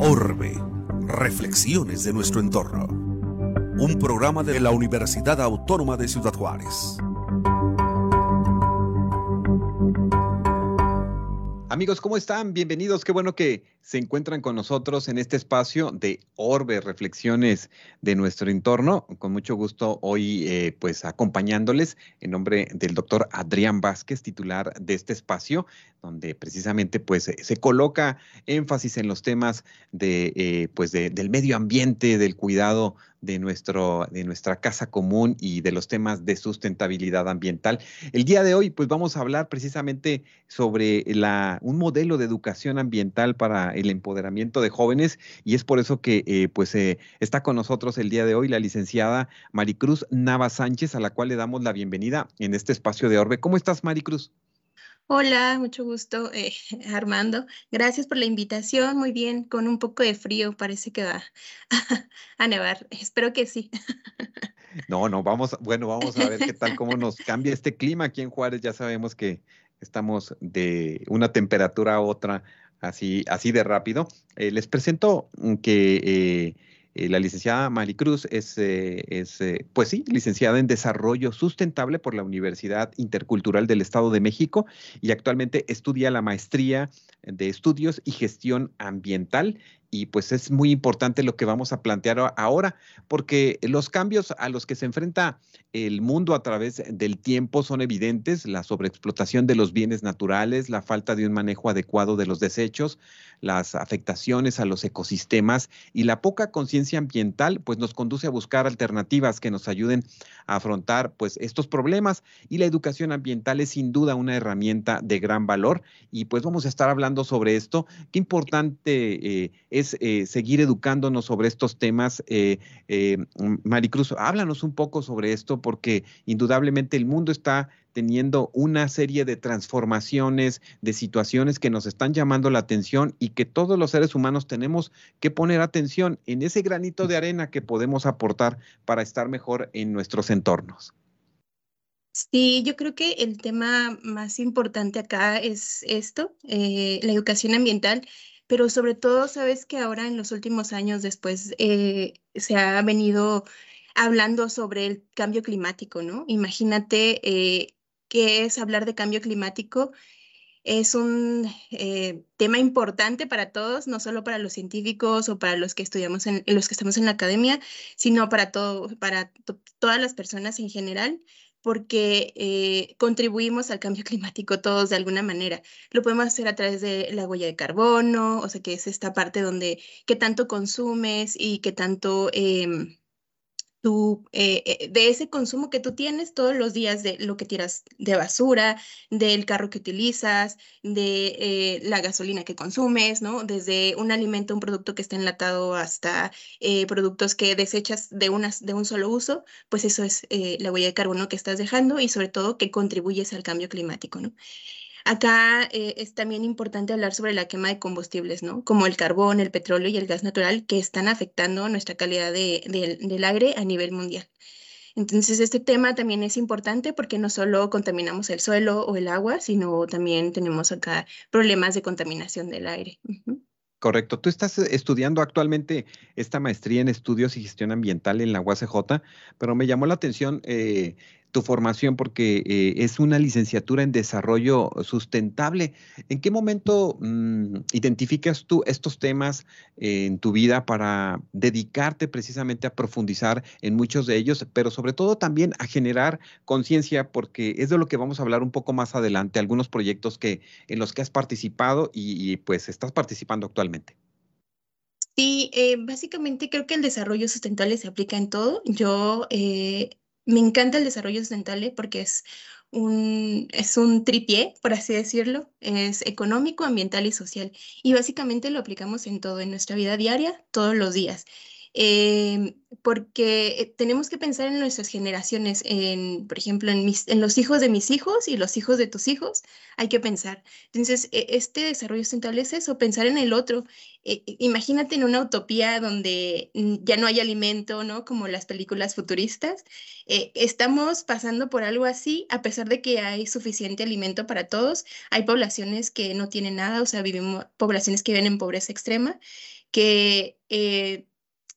Orbe, reflexiones de nuestro entorno. Un programa de la Universidad Autónoma de Ciudad Juárez. Amigos, ¿cómo están? Bienvenidos. Qué bueno que se encuentran con nosotros en este espacio de Orbe, reflexiones de nuestro entorno. Con mucho gusto hoy, eh, pues acompañándoles en nombre del doctor Adrián Vázquez, titular de este espacio, donde precisamente pues se coloca énfasis en los temas de, eh, pues del medio ambiente, del cuidado de, nuestro, de nuestra casa común y de los temas de sustentabilidad ambiental. El día de hoy, pues vamos a hablar precisamente sobre la, un modelo de educación ambiental para el empoderamiento de jóvenes y es por eso que eh, pues eh, está con nosotros el día de hoy la licenciada Maricruz Nava Sánchez, a la cual le damos la bienvenida en este espacio de Orbe. ¿Cómo estás, Maricruz? Hola, mucho gusto, eh, Armando. Gracias por la invitación. Muy bien, con un poco de frío, parece que va a nevar. Espero que sí. No, no, vamos, bueno, vamos a ver qué tal, cómo nos cambia este clima aquí en Juárez. Ya sabemos que estamos de una temperatura a otra así, así de rápido. Eh, les presento que eh, eh, la licenciada Maricruz es, es pues sí, licenciada en Desarrollo Sustentable por la Universidad Intercultural del Estado de México y actualmente estudia la maestría de Estudios y Gestión Ambiental y pues es muy importante lo que vamos a plantear ahora, porque los cambios a los que se enfrenta el mundo a través del tiempo son evidentes, la sobreexplotación de los bienes naturales, la falta de un manejo adecuado de los desechos, las afectaciones a los ecosistemas y la poca conciencia ambiental, pues nos conduce a buscar alternativas que nos ayuden a afrontar pues estos problemas y la educación ambiental es sin duda una herramienta de gran valor y pues vamos a estar hablando sobre esto. Qué importante eh, es eh, seguir educándonos sobre estos temas. Eh, eh, Maricruz, háblanos un poco sobre esto porque indudablemente el mundo está teniendo una serie de transformaciones, de situaciones que nos están llamando la atención y que todos los seres humanos tenemos que poner atención en ese granito de arena que podemos aportar para estar mejor en nuestros entornos. Sí, yo creo que el tema más importante acá es esto, la educación ambiental pero sobre todo, sabes que ahora en los últimos años después eh, se ha venido hablando sobre el cambio climático, ¿no? Imagínate eh, qué es hablar de cambio climático. Es un eh, tema importante para todos, no solo para los científicos o para los que estudiamos en los que estamos en la academia, sino para todo, para todas las personas en general porque eh, contribuimos al cambio climático todos de alguna manera. Lo podemos hacer a través de la huella de carbono, o sea, que es esta parte donde qué tanto consumes y qué tanto... Em, eh, eh, de ese consumo que tú tienes todos los días, de lo que tiras de basura, del carro que utilizas, de eh, la gasolina que consumes, ¿no? Desde un alimento, un producto que está enlatado hasta productos que desechas de, unas, de un solo uso, pues eso es la huella de carbono que estás dejando y sobre todo que contribuyes al cambio climático, ¿no? Acá eh, es también importante hablar sobre la quema de combustibles, ¿no? Como el carbón, el petróleo y el gas natural que están afectando nuestra calidad del aire a nivel mundial. Entonces, este tema también es importante porque no solo contaminamos el suelo o el agua, sino también tenemos acá problemas de contaminación del aire. Correcto. Tú estás estudiando actualmente esta maestría en estudios y gestión ambiental en la UACJ, pero me llamó la atención eh, tu formación porque eh, es una licenciatura en desarrollo sustentable. ¿En qué momento mm, identificas tú estos temas en tu vida para dedicarte precisamente a profundizar en muchos de ellos, pero sobre todo también a generar conciencia, porque es de lo que vamos a hablar un poco más adelante, algunos proyectos que, en los que has participado y, pues estás participando actualmente? Sí, eh, básicamente creo que el desarrollo sustentable se aplica en todo. Yo eh, me encanta el desarrollo sustentable porque es un, es un tripié, por así decirlo, es económico, ambiental y social. Y básicamente lo aplicamos en todo, en nuestra vida diaria, todos los días. Em, porque eh, tenemos que pensar en nuestras generaciones, en, por ejemplo, en, mis, en los hijos de mis hijos y los hijos de tus hijos, hay que pensar. Entonces, e, este desarrollo sustentable es eso, pensar en el otro. E, e, imagínate en una utopía donde mm, ya no hay alimento, ¿no? Como las películas futuristas. Eh, estamos pasando por algo así, a pesar de que hay suficiente alimento para todos. Hay poblaciones que no tienen nada, o sea, vivimos poblaciones que viven en pobreza extrema, que... Eh,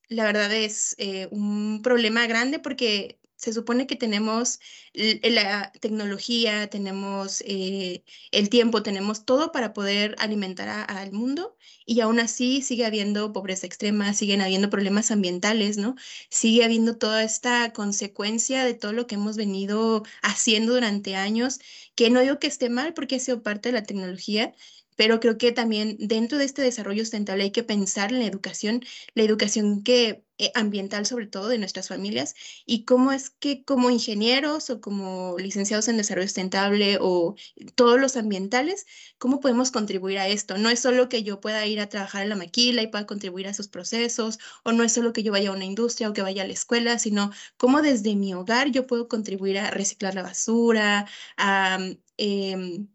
la verdad es eh, un problema grande porque se supone que tenemos la tecnología, tenemos eh, el tiempo, tenemos todo para poder alimentar al mundo y aún así sigue habiendo pobreza extrema, siguen habiendo problemas ambientales, ¿no? Sigue habiendo toda esta consecuencia de todo lo que hemos venido haciendo durante años, que no digo que esté mal porque ha sido parte de la tecnología, pero creo que también dentro de este desarrollo sustentable hay que pensar en la educación, la educación que eh, ambiental sobre todo de nuestras familias y cómo es que como ingenieros o como licenciados en desarrollo sustentable o todos los ambientales, cómo podemos contribuir a esto. No es solo que yo pueda ir a trabajar en la maquila y pueda contribuir a sus procesos o no es solo que yo vaya a una industria o que vaya a la escuela, sino cómo desde mi hogar yo puedo contribuir a reciclar la basura, a... Eh,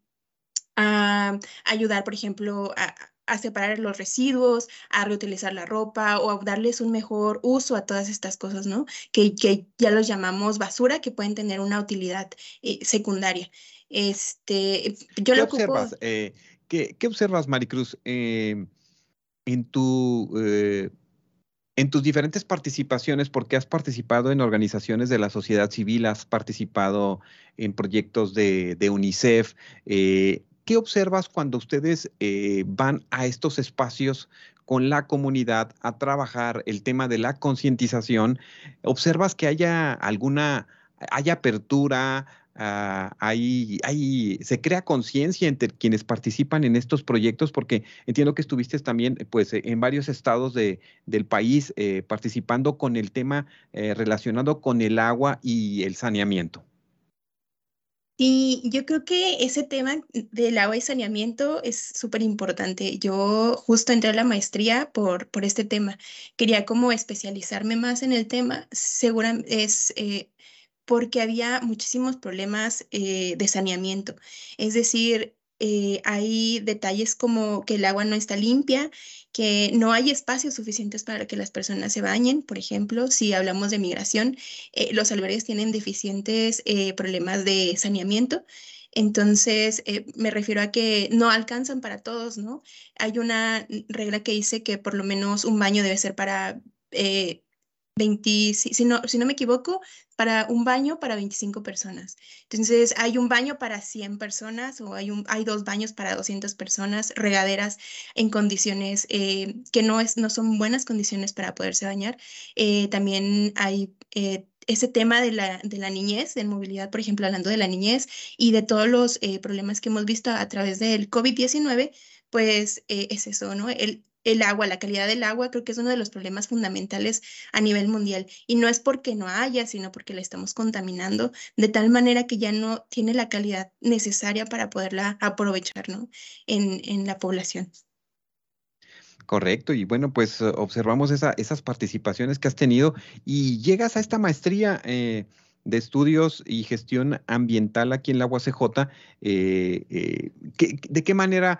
a ayudar, por ejemplo, a, separar los residuos, a reutilizar la ropa o a darles un mejor uso a todas estas cosas, ¿no? Que, que ya los llamamos basura, que pueden tener una utilidad eh, secundaria. Este, yo ¿Qué, lo observas, eh, ¿qué, observas, Maricruz, em, en tu... Eh, en tus diferentes participaciones, porque has participado en organizaciones de la sociedad civil, has participado en proyectos de, UNICEF, ¿Qué observas cuando ustedes eh, van a estos espacios con la comunidad a trabajar el tema de la concientización? ¿Observas que haya alguna, hay apertura, ah, hay, se crea conciencia entre quienes participan en estos proyectos? Porque entiendo que estuviste también pues, en varios estados de, del país eh, participando con el tema eh, relacionado con el agua y el saneamiento. Sí, yo creo que ese tema del agua y saneamiento es súper importante. Yo justo entré a la maestría por, por este tema. Quería como especializarme más en el tema. Seguramente es eh, porque había muchísimos problemas eh, de saneamiento. Es decir, eh, hay detalles como que el agua no está limpia, que no hay espacios suficientes para que las personas se bañen, por ejemplo, si hablamos de migración, eh, los albergues tienen deficientes problemas de saneamiento. Entonces, me refiero a que no alcanzan para todos, ¿no? Hay una regla que dice que por lo menos un baño debe ser para 20, si, no, si no me equivoco, para un baño para 25 personas. Entonces, hay un baño para 100 personas o hay, un, hay dos baños para 200 personas, regaderas en condiciones eh, que no, es, no son buenas condiciones para poderse bañar. Eh, también hay... Eh, ese tema de la, de la niñez, de movilidad, por ejemplo, hablando de la niñez y de todos los problemas que hemos visto a través del COVID-19, pues es eso, ¿no? El, el agua, la calidad del agua, creo que es uno de los problemas fundamentales a nivel mundial. Y no es porque no haya, sino porque la estamos contaminando de tal manera que ya no tiene la calidad necesaria para poderla aprovechar ¿no? en, en la población. Correcto, y bueno, pues observamos esa, esas participaciones que has tenido y llegas a esta maestría eh, de estudios y gestión ambiental aquí en la UACJ. Eh, eh, ¿De qué manera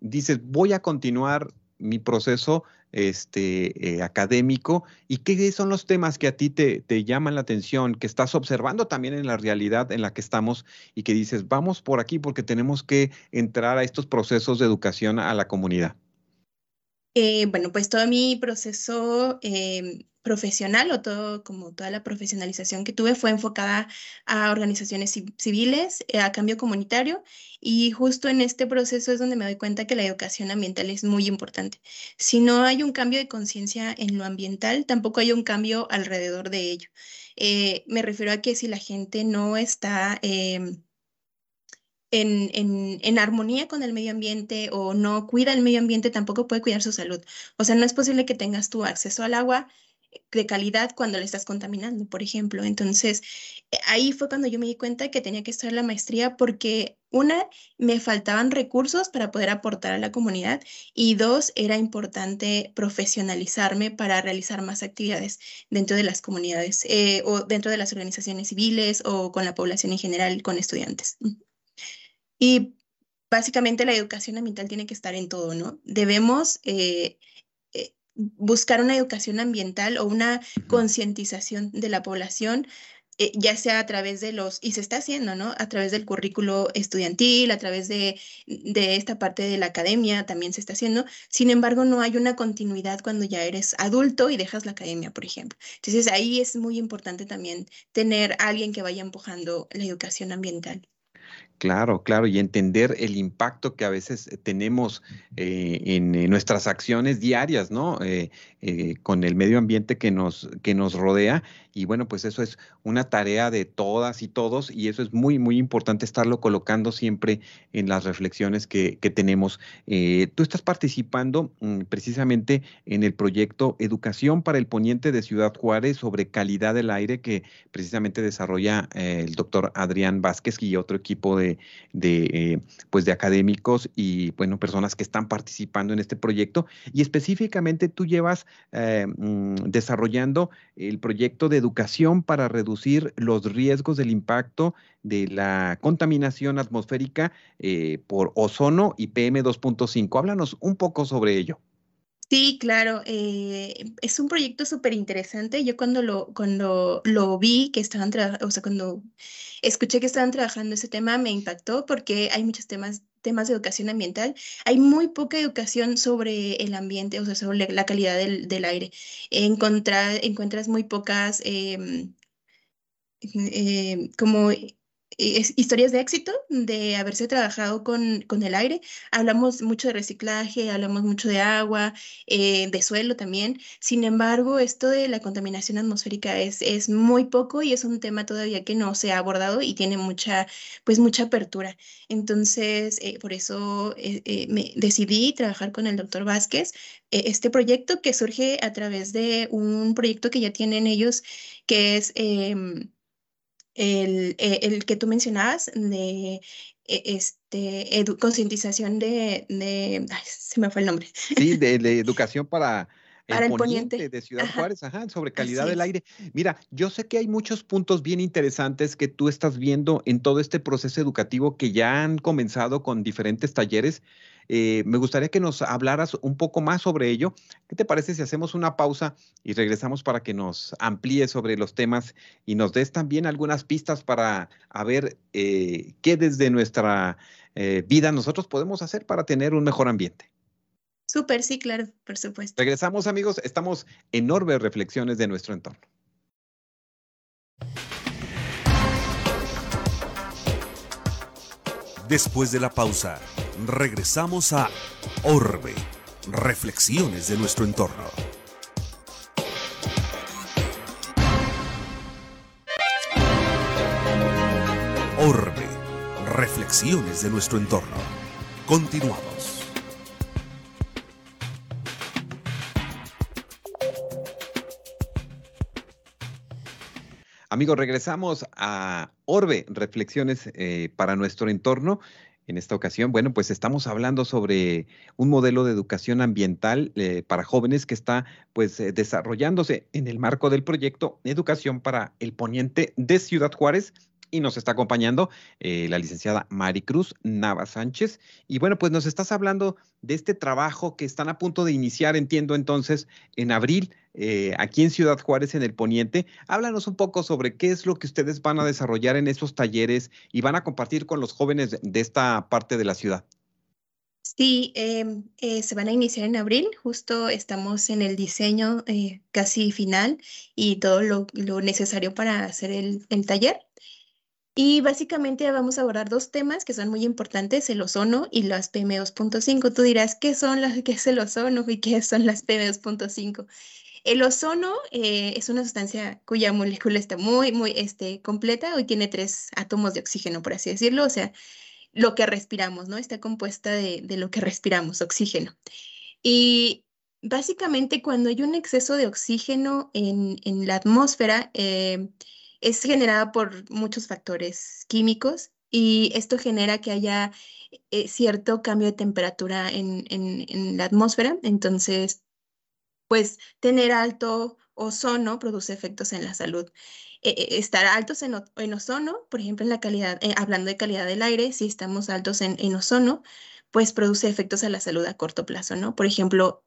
dices, voy a continuar mi proceso este, eh, académico y qué son los temas que a ti te, te, llaman la atención, que estás observando también en la realidad en la que estamos y que dices, vamos por aquí porque tenemos que entrar a estos procesos de educación a la comunidad. Eh, bueno, pues todo mi proceso em, profesional o todo, como toda la profesionalización que tuve fue enfocada a organizaciones civiles, eh, a cambio comunitario y justo en este proceso es donde me doy cuenta que la educación ambiental es muy importante. Si no hay un cambio de conciencia en lo ambiental, tampoco hay un cambio alrededor de ello. Eh, me refiero a que si la gente no está... Em, en, armonía con el medio ambiente o no cuida el medio ambiente, tampoco puede cuidar su salud. O sea, no es posible que tengas tu acceso al agua de calidad cuando le estás contaminando, por ejemplo. Entonces, eh, ahí fue cuando yo me di cuenta que tenía que estar la maestría porque una, me faltaban recursos para poder aportar a la comunidad y dos, era importante profesionalizarme para realizar más actividades dentro de las comunidades eh, o dentro de las organizaciones civiles o con la población en general, con estudiantes. Y básicamente la educación ambiental tiene que estar en todo, ¿no? Debemos... Eh, buscar una educación ambiental o una concientización de la población, eh, ya sea a través de los, y se está haciendo, ¿no? A través del currículo estudiantil, a través de, de esta parte de la academia también se está haciendo. Sin embargo, no hay una continuidad cuando ya eres adulto y dejas la academia, por ejemplo. Entonces, ahí es muy importante también tener alguien que vaya empujando la educación ambiental. Claro, claro, y entender el impacto que a veces tenemos eh, en, nuestras acciones diarias, ¿no? Eh, eh, con el medio ambiente que nos, que nos rodea. Y bueno, pues eso es una tarea de todas y todos, y eso es muy, muy importante estarlo colocando siempre en las reflexiones que, que tenemos. tú estás participando mm, precisamente en el proyecto Educación para el Poniente de Ciudad Juárez sobre calidad del aire que precisamente desarrolla el doctor Adrián Vázquez y otro equipo de de, eh, pues de académicos y bueno, personas que están participando en este proyecto. Y específicamente tú llevas eh, mm, desarrollando el proyecto de educación para reducir los riesgos del impacto de la contaminación atmosférica eh, por ozono y PM2.5. Háblanos un poco sobre ello. Sí, claro, eh, es un proyecto súper interesante. Yo cuando lo, cuando lo vi que estaban trabajando, o sea, cuando escuché que estaban trabajando ese tema, me impactó porque hay muchos temas, temas de educación ambiental. Hay muy poca educación sobre el ambiente, o sea, sobre la calidad del, del aire. Encuentras muy pocas em, eh, como historias de éxito de haberse trabajado con, con, el aire. Hablamos mucho de reciclaje, hablamos mucho de agua, eh, de suelo también. Sin embargo, esto de la contaminación atmosférica es, es muy poco y es un tema todavía que no se ha abordado y tiene mucha, pues mucha apertura. Entonces, eh, por eso eh, me decidí trabajar con el doctor Vázquez este proyecto que surge a través de un proyecto que ya tienen ellos, que es em, el, eh, el que tú mencionabas de e, este, concientización de, de se me fue el nombre. Sí, de, educación para, el, poniente, de Ciudad Juárez, ajá, sobre calidad del aire. Mira, yo sé que hay muchos puntos bien interesantes que tú estás viendo en todo este proceso educativo que ya han comenzado con diferentes talleres. Eh, me gustaría que nos hablaras un poco más sobre ello. ¿Qué te parece si hacemos una pausa y regresamos para que nos amplíes sobre los temas y nos des también algunas pistas para ver eh, qué desde nuestra eh, vida nosotros podemos hacer para tener un mejor ambiente? Súper, sí, claro, por supuesto. Regresamos amigos, estamos en Orbe Reflexiones de nuestro entorno. Después de la pausa, regresamos a Orbe, reflexiones de nuestro entorno. Orbe, reflexiones de nuestro entorno. Continuamos. Amigos, regresamos a Orbe, reflexiones eh, para nuestro entorno. En esta ocasión, bueno, pues estamos hablando sobre un modelo de educación ambiental eh, para jóvenes que está pues eh, desarrollándose en el marco del proyecto Educación para el Poniente de Ciudad Juárez y nos está acompañando eh, la licenciada Maricruz Nava Sánchez. Y bueno, pues nos estás hablando de este trabajo que están a punto de iniciar, entiendo entonces, en abril, eh, aquí en Ciudad Juárez, en el Poniente. Háblanos un poco sobre qué es lo que ustedes van a desarrollar en esos talleres y van a compartir con los jóvenes de esta parte de la ciudad. Sí, em, eh, se van a iniciar en abril, justo estamos en el diseño casi final y todo lo, necesario para hacer el, el taller. Y básicamente vamos a abordar dos temas que son muy importantes, el ozono y las PM2.5. Tú dirás, ¿qué, son las, ¿qué es el ozono y qué son las PM2.5? El ozono eh, es una sustancia cuya molécula está muy, muy este, completa. Hoy tiene tres átomos de oxígeno, por así decirlo. O sea, lo que respiramos, ¿no? Está compuesta de, de lo que respiramos, oxígeno. Y básicamente cuando hay un exceso de oxígeno en, la atmósfera, eh, es generada por muchos factores químicos y esto genera que haya eh, cierto cambio de temperatura en, la atmósfera. Entonces, pues tener alto ozono produce efectos en la salud. Eh, estar altos en, ozono, por ejemplo, en la calidad, hablando de calidad del aire, si estamos altos en, en ozono, pues produce efectos a la salud a corto plazo, ¿no? Por ejemplo,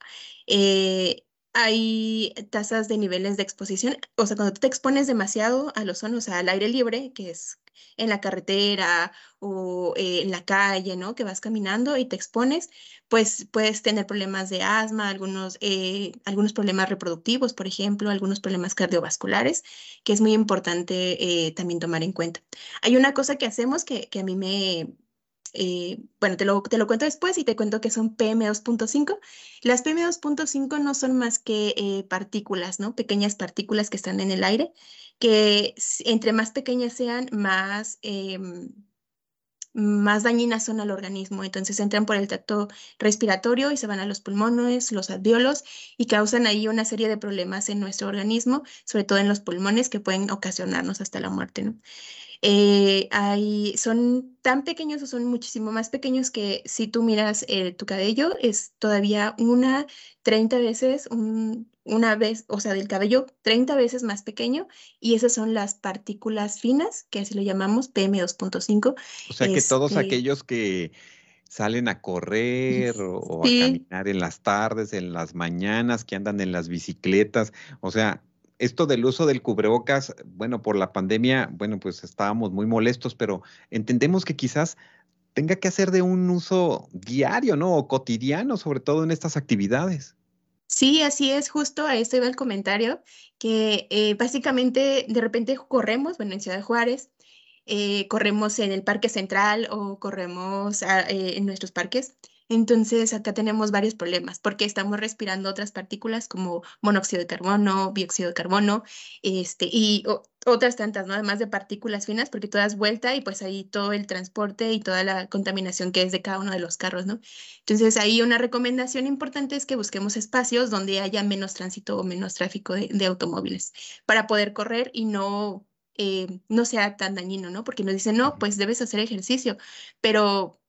eh, hay tasas de niveles de exposición, o sea, cuando tú te expones demasiado al ozono, o sea, al aire libre, que es en la carretera o eh, en la calle, ¿no? Que vas caminando y te expones, pues puedes tener problemas de asma, algunos, eh, algunos problemas reproductivos, por ejemplo, algunos problemas cardiovasculares, que es muy importante también tomar en cuenta. Hay una cosa que hacemos que, que a mí me, eh, bueno, te lo, te lo cuento después y te cuento que son PM2.5. Las PM2.5 no son más que eh, partículas, ¿no? Pequeñas partículas que están en el aire, que entre más pequeñas sean, más, em, más dañinas son al organismo. Entonces entran por el tracto respiratorio y se van a los pulmones, los alveolos y causan ahí una serie de problemas en nuestro organismo, sobre todo en los pulmones, que pueden ocasionarnos hasta la muerte, ¿no? Eh, hay, son tan pequeños o son muchísimo más pequeños que si tú miras eh, tu cabello es todavía una 30 veces, una vez, o sea, del cabello 30 veces más pequeño y esas son las partículas finas, que así lo llamamos PM2.5. O sea que todos este aquellos que salen a correr o, a caminar en las tardes, en las mañanas, que andan en las bicicletas, o sea, esto del uso del cubrebocas, bueno, por la pandemia, bueno, pues estábamos muy molestos, pero entendemos que quizás tenga que hacer de un uso diario, ¿no? O cotidiano, sobre todo en estas actividades. Sí, así es, justo a esto iba el comentario, que eh, básicamente de repente corremos, bueno, en Ciudad Juárez, eh, corremos en el Parque Central o corremos ah, eh, en nuestros parques entonces, acá tenemos varios problemas porque estamos respirando otras partículas como monóxido de carbono, dióxido de carbono, este, y otras tantas, ¿no? Además de partículas finas, porque tú das vuelta y pues ahí todo el transporte y toda la contaminación que es de cada uno de los carros, ¿no? Entonces, ahí una recomendación importante es que busquemos espacios donde haya menos tránsito o menos tráfico de, automóviles para poder correr y no eh, no sea tan dañino, ¿no? Porque nos dicen, no, pues debes hacer ejercicio, pero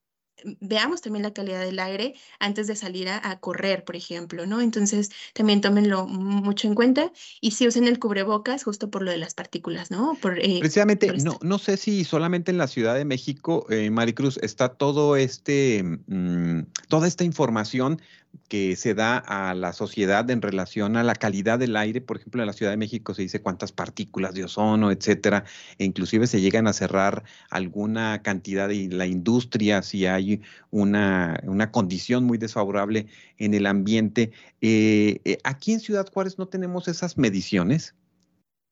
veamos también la calidad del aire antes de salir a, correr, por ejemplo, ¿no? Entonces, también tómenlo mucho en cuenta y si usen el cubrebocas justo por lo de las partículas, ¿no? Eh, Precisamente, no, no sé si solamente en la Ciudad de México, eh, Maricruz, está todo este, mm, toda esta información que se da a la sociedad en relación a la calidad del aire. Por ejemplo, en la Ciudad de México se dice cuántas partículas de ozono, etcétera. E inclusive se llegan a cerrar alguna cantidad de la industria si hay una, una condición muy desfavorable en el ambiente. Eh, eh, aquí en Ciudad Juárez no tenemos esas mediciones.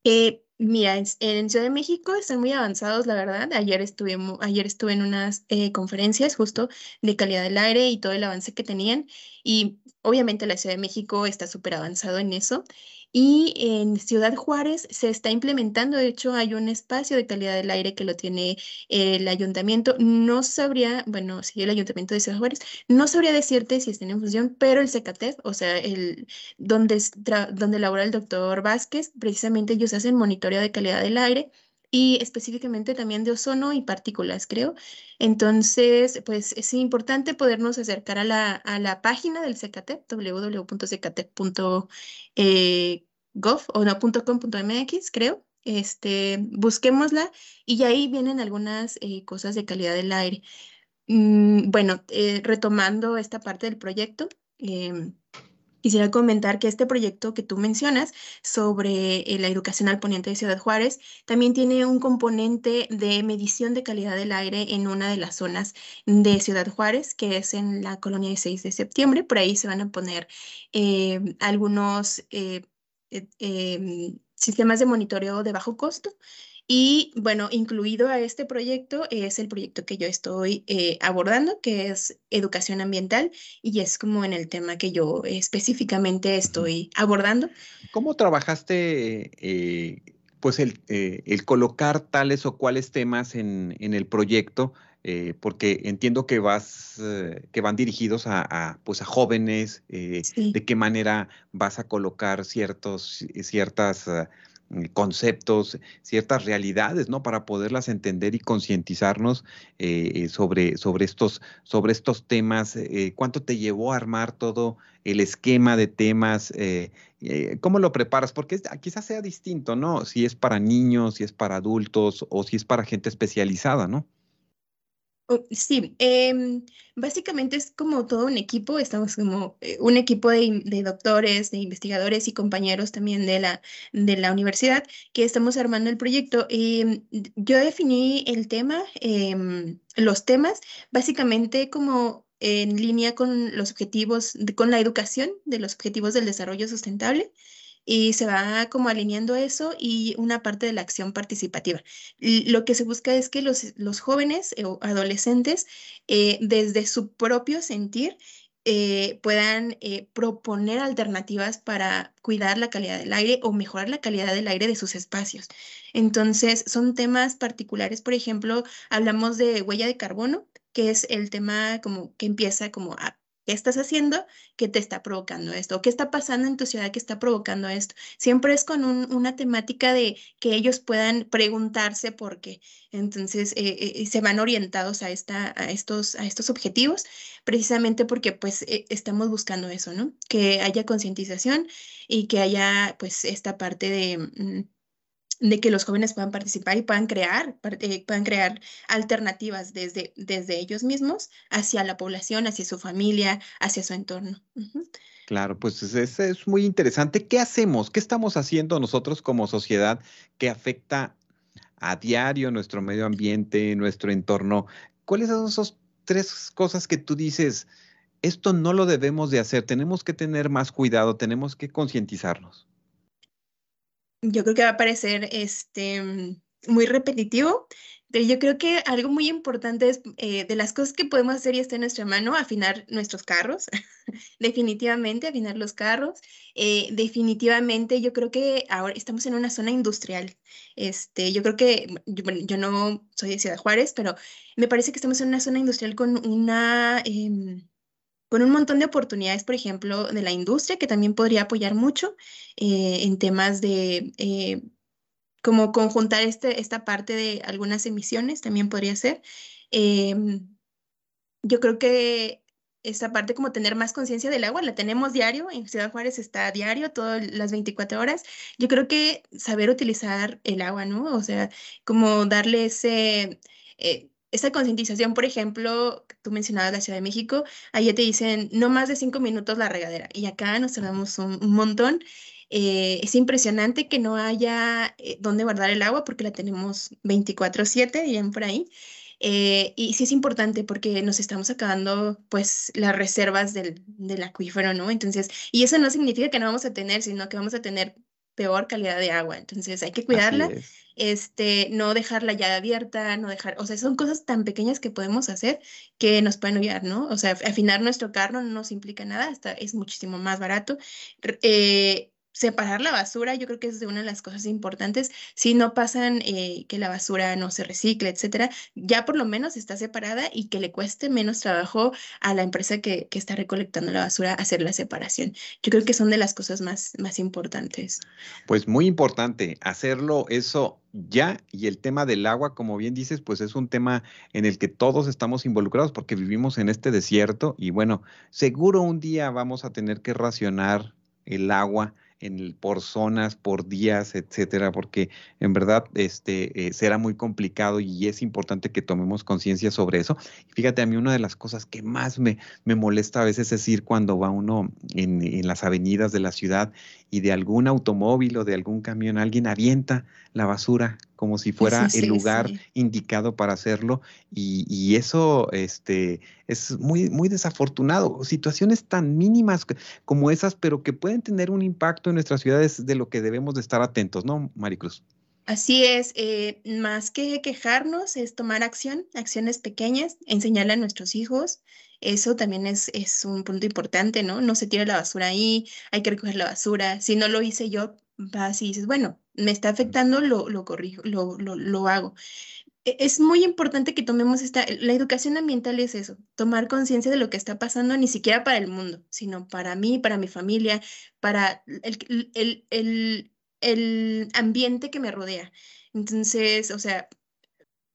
Eh, Mira, en, Ciudad de México están muy avanzados, la verdad. Ayer estuve, ayer estuve en unas eh, conferencias justo de calidad del aire y todo el avance que tenían. Y obviamente la Ciudad de México está súper avanzado en eso. Y en Ciudad Juárez se está implementando, de hecho hay un espacio de calidad del aire que lo tiene el ayuntamiento. No sabría, bueno, sí, el ayuntamiento de Ciudad Juárez, no sabría decirte si está en función, pero el CECATEF, o sea, el, donde, donde labora el doctor Vázquez, precisamente ellos hacen monitoreo de calidad del aire y específicamente también de ozono y partículas, creo. Entonces, pues es importante podernos acercar a la, a la página del CECATEP, www.cecatep.gov o no, .com.mx, creo. Este, busquémosla y ahí vienen algunas eh, cosas de calidad del aire. Mm, bueno, eh, retomando esta parte del proyecto, em, Quisiera comentar que este proyecto que tú mencionas sobre eh, la educación al poniente de Ciudad Juárez también tiene un componente de medición de calidad del aire en una de las zonas de Ciudad Juárez, que es en la colonia 16 de septiembre. Por ahí se van a poner algunos eh, em, sistemas de monitoreo de bajo costo. Y bueno, incluido a este proyecto es el proyecto que yo estoy eh, abordando, que es educación ambiental, y es como en el tema que yo específicamente estoy abordando. ¿Cómo trabajaste eh, pues el, eh, el, colocar tales o cuales temas en, en el proyecto, eh, porque entiendo que vas, eh, que van dirigidos a, a, pues a jóvenes, sí. de qué manera vas a colocar ciertos, ciertas conceptos, ciertas realidades, ¿no? Para poderlas entender y concientizarnos eh, eh, sobre, sobre, estos, sobre estos temas. Eh, ¿Cuánto te llevó a armar todo el esquema de temas? Eh, eh ¿Cómo lo preparas? Porque quizás sea distinto, ¿no? Si es para niños, si es para adultos o si es para gente especializada, ¿no? Oh, sí, eh, básicamente es como todo un equipo, estamos como eh, un equipo de, de, doctores, de investigadores y compañeros también de la, de la universidad que estamos armando el proyecto. Eh, yo definí el tema, em, los temas, básicamente como en línea con los objetivos, con la educación de los objetivos del desarrollo sustentable y se va como alineando eso y una parte de la acción participativa. Lo que se busca es que los, los jóvenes o adolescentes, eh, desde su propio sentir, eh, puedan eh, proponer alternativas para cuidar la calidad del aire o mejorar la calidad del aire de sus espacios. Entonces, son temas particulares, por ejemplo, hablamos de huella de carbono, que es el tema como que empieza como a ¿Qué estás haciendo que te está provocando esto? ¿Qué está pasando en tu ciudad que está provocando esto? Siempre es con un, una temática de que ellos puedan preguntarse por qué. Entonces, eh, eh, se van orientados a, estos, a estos objetivos, precisamente porque pues eh, estamos buscando eso, ¿no? Que haya concientización y que haya pues esta parte de... Mm, de que los jóvenes puedan participar y puedan crear, eh, puedan crear alternativas desde, desde ellos mismos hacia la población, hacia su familia, hacia su entorno. Claro, pues es, es, muy interesante. ¿Qué hacemos? ¿Qué estamos haciendo nosotros como sociedad que afecta a diario nuestro medio ambiente, nuestro entorno? ¿Cuáles son esas tres cosas que tú dices? Esto no lo debemos de hacer, tenemos que tener más cuidado, tenemos que concientizarnos yo creo que va a parecer este, muy repetitivo, pero yo creo que algo muy importante es eh, de las cosas que podemos hacer y está en nuestra mano, afinar nuestros carros, definitivamente afinar los carros. Eh, definitivamente yo creo que ahora estamos en una zona industrial. Este, yo creo que, yo, bueno, yo no soy de Ciudad Juárez, pero me parece que estamos en una zona industrial con una... Eh, con un montón de oportunidades, por ejemplo, de la industria, que también podría apoyar mucho eh, en temas de eh, como conjuntar este, esta parte de algunas emisiones, también podría ser. Eh, yo creo que esa parte como tener más conciencia del agua, la tenemos diario, en Ciudad Juárez está diario, todas las 24 horas. Yo creo que saber utilizar el agua, ¿no? O sea, como darle ese... Eh, esa concientización, por ejemplo, tú mencionabas la Ciudad de México, allá te dicen no más de cinco minutos la regadera y acá nos tardamos un, un montón. Eh, es impresionante que no haya eh, dónde guardar el agua porque la tenemos 24/7, bien por ahí. Eh, y sí es importante porque nos estamos acabando pues las reservas del, del acuífero, ¿no? Entonces, y eso no significa que no vamos a tener, sino que vamos a tener peor calidad de agua. Entonces hay que cuidarla, este, no dejarla ya abierta, no dejar, o sea, son cosas tan pequeñas que podemos hacer que nos pueden ayudar, ¿no? O sea, afinar nuestro carro no nos implica nada, hasta es muchísimo más barato. Eh, separar la basura, yo creo que es una de las cosas importantes. Si no pasan eh, que la basura no se recicle, etcétera, ya por lo menos está separada y que le cueste menos trabajo a la empresa que, que, está recolectando la basura hacer la separación. Yo creo que son de las cosas más, más importantes. Pues muy importante hacerlo eso ya y el tema del agua, como bien dices, pues es un tema en el que todos estamos involucrados porque vivimos en este desierto y bueno, seguro un día vamos a tener que racionar el agua en, por zonas, por días, etcétera, porque en verdad este, eh, será muy complicado y es importante que tomemos conciencia sobre eso. Fíjate, a mí una de las cosas que más me, me molesta a veces es ir cuando va uno en, en, las avenidas de la ciudad y de algún automóvil o de algún camión alguien avienta la basura como si fuera sí, sí, el lugar sí. indicado para hacerlo y, y, eso este, es muy, muy desafortunado. Situaciones tan mínimas como esas, pero que pueden tener un impacto en nuestras ciudades de lo que debemos de estar atentos, ¿no, Maricruz? Así es, eh, más que quejarnos es tomar acción, acciones pequeñas, enseñarle a nuestros hijos. Eso también es, es un punto importante, ¿no? No se tira la basura ahí, hay que recoger la basura. Si no lo hice yo, vas y dices, bueno, me está afectando, lo, lo corrijo, lo, lo, lo hago. E, es muy importante que tomemos esta, la educación ambiental es eso, tomar conciencia de lo que está pasando, ni siquiera para el mundo, sino para mí, para mi familia, para el, el, el, el ambiente que me rodea. Entonces, o sea,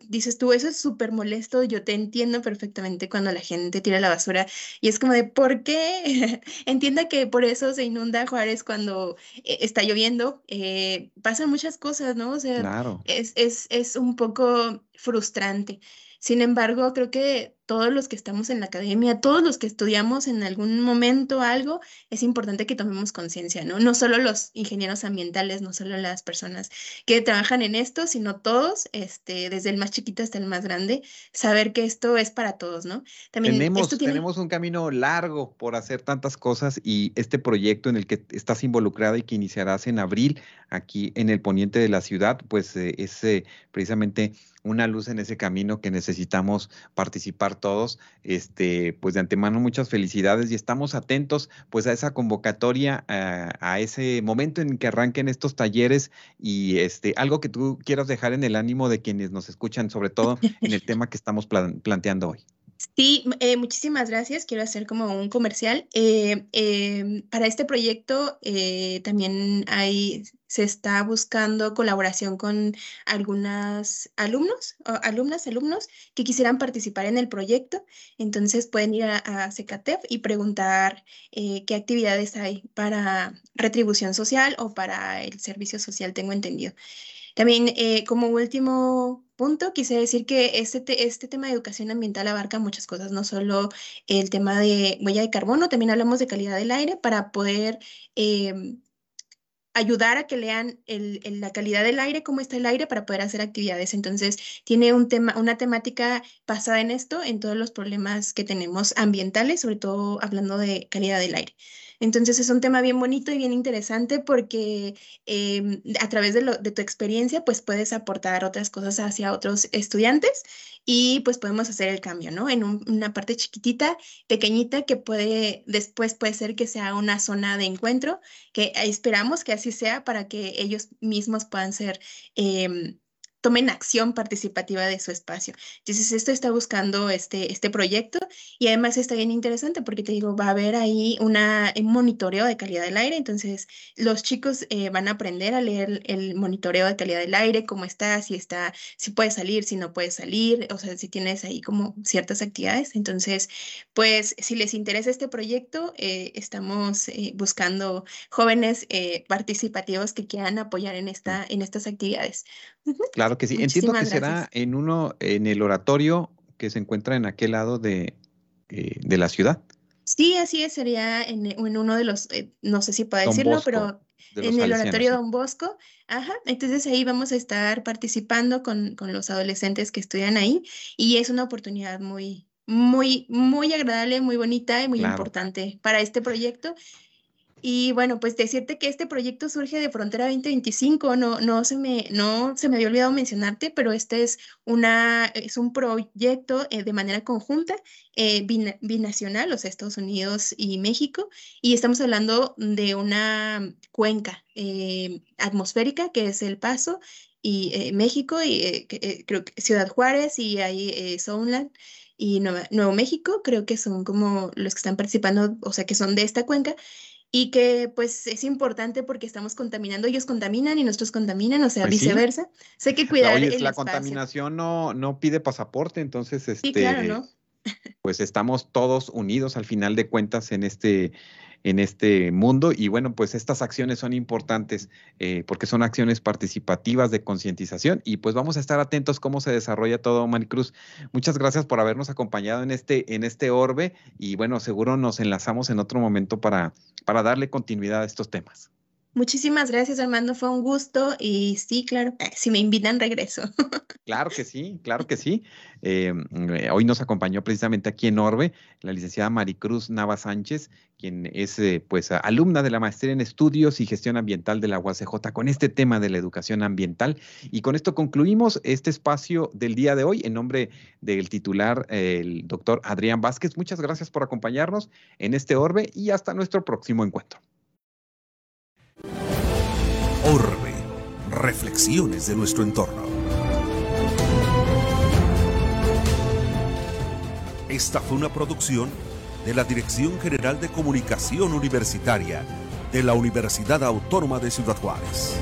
dices tú, eso es súper molesto, yo te entiendo perfectamente cuando la gente tira la basura y es como de, ¿por qué? Entienda que por eso se inunda Juárez cuando eh, está lloviendo, eh, pasan muchas cosas, ¿no? O sea, es, es, es un poco frustrante. Sin embargo, creo que todos los que estamos en la academia, todos los que estudiamos en algún momento algo, es importante que tomemos conciencia, ¿no? No solo los ingenieros ambientales, no solo las personas que trabajan en esto, sino todos, este, desde el más chiquito hasta el más grande, saber que esto es para todos, ¿no? También tenemos, tenemos un camino largo por hacer tantas cosas y este proyecto en el que estás involucrada y que iniciarás en abril aquí en el poniente de la ciudad, pues eh, es eh, precisamente una luz en ese camino que necesitamos participar todos. Este, pues de antemano muchas felicidades y estamos atentos pues a esa convocatoria, a, ese momento en que arranquen estos talleres y este, algo que tú quieras dejar en el ánimo de quienes nos escuchan, sobre todo en el tema que estamos planteando hoy. Sí, eh, muchísimas gracias. Quiero hacer como un comercial. Eh, em, para este proyecto eh, también hay, se está buscando colaboración con algunas alumnos, o alumnas, alumnos que quisieran participar en el proyecto. Entonces pueden ir a, a Secatef y preguntar qué actividades hay para retribución social o para el servicio social, tengo entendido. También como último punto, quise decir que este, este tema de educación ambiental abarca muchas cosas, no solo el tema de huella de carbono, también hablamos de calidad del aire para poder em, ayudar a que lean la calidad del aire, cómo está el aire para poder hacer actividades. Entonces, tiene un tema, una temática basada en esto, en todos los problemas que tenemos ambientales, sobre todo hablando de calidad del aire. Entonces es un tema bien bonito y bien interesante porque em, a través de, tu experiencia pues puedes aportar otras cosas hacia otros estudiantes y pues podemos hacer el cambio, ¿no? En una parte chiquitita, pequeñita que puede, después puede ser que sea una zona de encuentro, que esperamos que así sea para que ellos mismos puedan ser... Em, tomen acción participativa de su espacio. Entonces, esto está buscando este, este proyecto y además está bien interesante porque te digo, va a haber ahí una, un monitoreo de calidad del aire. Entonces, los chicos eh, van a aprender a leer el monitoreo de calidad del aire, cómo está, si está, si puede salir, si no puede salir, o sea, si tienes ahí como ciertas actividades. Entonces, pues, si les interesa este proyecto, eh, estamos eh, buscando jóvenes participativos que quieran apoyar en, esta, en estas actividades. Claro que sí. Entiendo que será en uno, en el oratorio que se encuentra en aquel lado de, eh, de la ciudad. Sí, así es, sería en, en uno de los, eh, no sé si puedo decirlo, pero en el oratorio Don Bosco. Ajá, entonces ahí vamos a estar participando con, con, los adolescentes que estudian ahí y es una oportunidad muy, muy, muy agradable, muy bonita y muy importante para este proyecto y bueno, pues decirte que este proyecto surge de Frontera 2025, no, no, se, me, no se me había olvidado mencionarte, pero este es, una, es un proyecto eh, de manera conjunta, eh, binacional, o sea, Estados Unidos y México, y estamos hablando de una cuenca eh, atmosférica que es El Paso y México, y creo que Ciudad Juárez y ahí Soundland y Nuevo México, creo que son como los que están participando, o sea, que son de esta cuenca y que pues es importante porque estamos contaminando, ellos contaminan y nosotros contaminan, o sea, pues viceversa. Sé que cuidar Oye, la contaminación no, no pide pasaporte, entonces este, claro, ¿no? pues estamos todos unidos al final de cuentas en este en este mundo. Y bueno, pues estas acciones son importantes eh, porque son acciones participativas de concientización y pues vamos a estar atentos cómo se desarrolla todo, Maricruz. Muchas gracias por habernos acompañado en este, en este orbe y bueno, seguro nos enlazamos en otro momento para, para darle continuidad a estos temas. Muchísimas gracias, Armando. Fue un gusto y sí, claro, eh, si me invitan, regreso. Claro que sí, claro que sí. Eh, mm, hoy nos acompañó precisamente aquí en Orbe la licenciada Maricruz Nava Sánchez, quien es eh, pues alumna de la maestría en estudios y gestión ambiental de la UACJ con este tema de la educación ambiental. Y con esto concluimos este espacio del día de hoy en nombre del titular, el doctor Adrián Vázquez. Muchas gracias por acompañarnos en este Orbe y hasta nuestro próximo encuentro. Orbe Reflexiones de nuestro entorno. Esta fue una producción de la Dirección General de Comunicación Universitaria de la Universidad Autónoma de Ciudad Juárez.